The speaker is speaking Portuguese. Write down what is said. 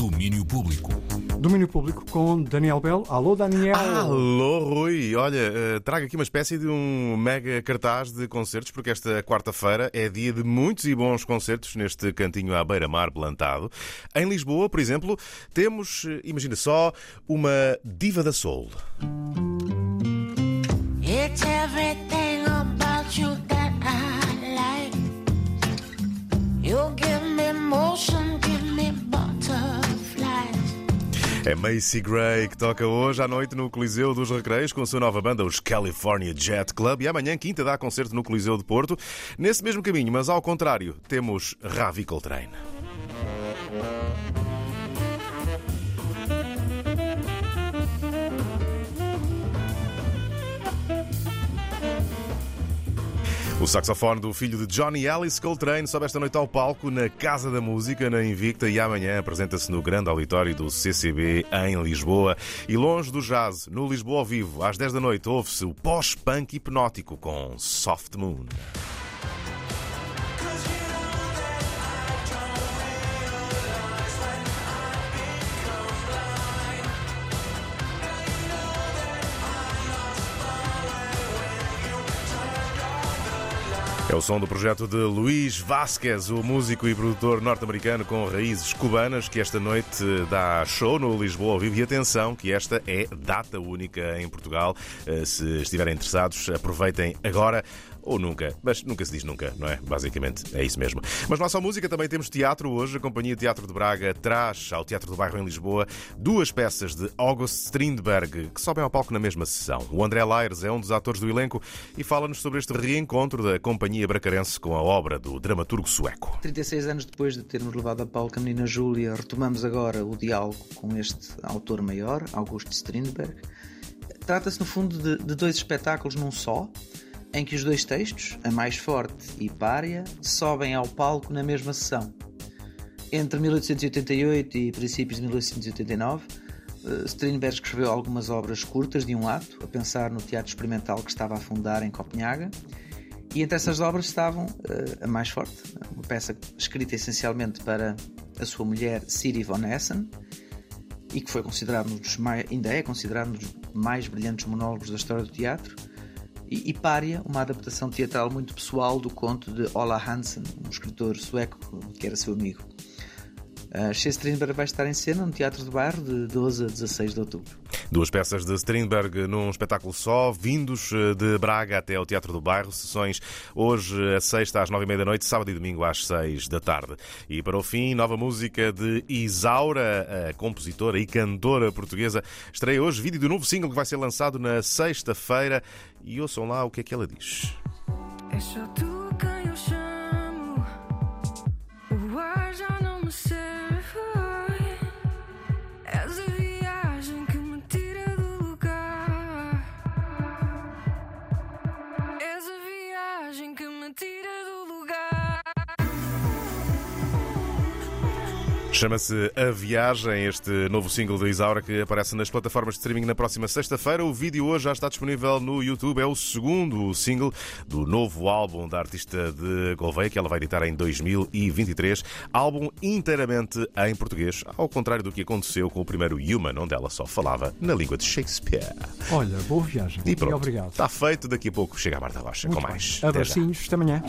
Domínio Público. Domínio Público com Daniel Bell. Alô, Daniel. Alô, Rui. Olha, eh, trago aqui uma espécie de um mega cartaz de concertos, porque esta quarta-feira é dia de muitos e bons concertos neste cantinho à beira-mar plantado. Em Lisboa, por exemplo, temos, eh, imagina só, uma diva da soul. É Macy Gray que toca hoje à noite no Coliseu dos Recreios com a sua nova banda, os California Jet Club. E amanhã, quinta, dá concerto no Coliseu de Porto. Nesse mesmo caminho, mas ao contrário, temos Ravi Coltrane. O saxofone do filho de Johnny Alice Coltrane sobe esta noite ao palco na Casa da Música, na Invicta, e amanhã apresenta-se no grande auditório do CCB em Lisboa. E longe do jazz, no Lisboa ao vivo, às 10 da noite, ouve-se o pós-punk hipnótico com Soft Moon. É o som do projeto de Luís Vasquez, o músico e produtor norte-americano com raízes cubanas, que esta noite dá show no Lisboa ao vivo. E atenção, que esta é data única em Portugal. Eh, Se estiverem interessados, aproveitem agora ou nunca, mas nunca se diz nunca, não é? Basicamente é isso mesmo. Mas não só música, também temos teatro hoje. A Companhia Teatro de Braga traz ao Teatro do Bairro em Lisboa duas peças de August Strindberg que sobem ao palco na mesma sessão. O André Laires é um dos atores do elenco e fala-nos sobre este reencontro da Companhia Bracarense com a obra do dramaturgo sueco. 36 anos depois de termos levado a palco a menina Júlia, retomamos agora o diálogo com este autor maior, Augusto Strindberg. Trata-se, no fundo, de, de dois espetáculos num só, em que os dois textos, A Mais Forte e Pária, sobem ao palco na mesma sessão. Entre 1888 e princípios de 1889, eh, Strindberg escreveu algumas obras curtas de um ato, a pensar no teatro experimental que estava a fundar em Copenhaga. E entre essas obras estavam eh, A Mais Forte, uma peça escrita essencialmente para a sua mulher Siri von Essen e que foi considerado um dos mais, ainda é considerado um dos mais brilhantes monólogos da história do teatro. E, e uma adaptação teatral muito pessoal do conto de Ola Hansen, um escritor sueco que era seu amigo. Uh, Strindberg vai estar em cena no Teatro do Bairro de 12 a 16 de outubro. Duas peças de Strindberg num espetáculo só, vindos eh, de Braga até ao Teatro do Bairro. Sessões hoje, a sexta às nove e meia da noite, sábado e domingo às seis da tarde. E para o fim, nova música de Isaura, a compositora e cantora portuguesa. Estreia hoje vídeo do novo single que vai ser lançado na sexta-feira. E ouçam lá o que é que ela diz. És só tu quem eu chamo. O ar já não me serve. Chama-se A Viagem, este novo single da Isaura que aparece nas plataformas de streaming na próxima sexta-feira. O vídeo hoje já está disponível no YouTube. É o segundo single do novo álbum da artista de Gouveia, que ela vai editar em 2023. Álbum inteiramente em português, ao contrário do que aconteceu com o primeiro Human, onde ela só falava na língua de Shakespeare. Olha, boa viagem. E pronto, obrigado. está feito. Daqui a pouco chega a Marta Rocha Muito com mais. Abracinhos. Até amanhã.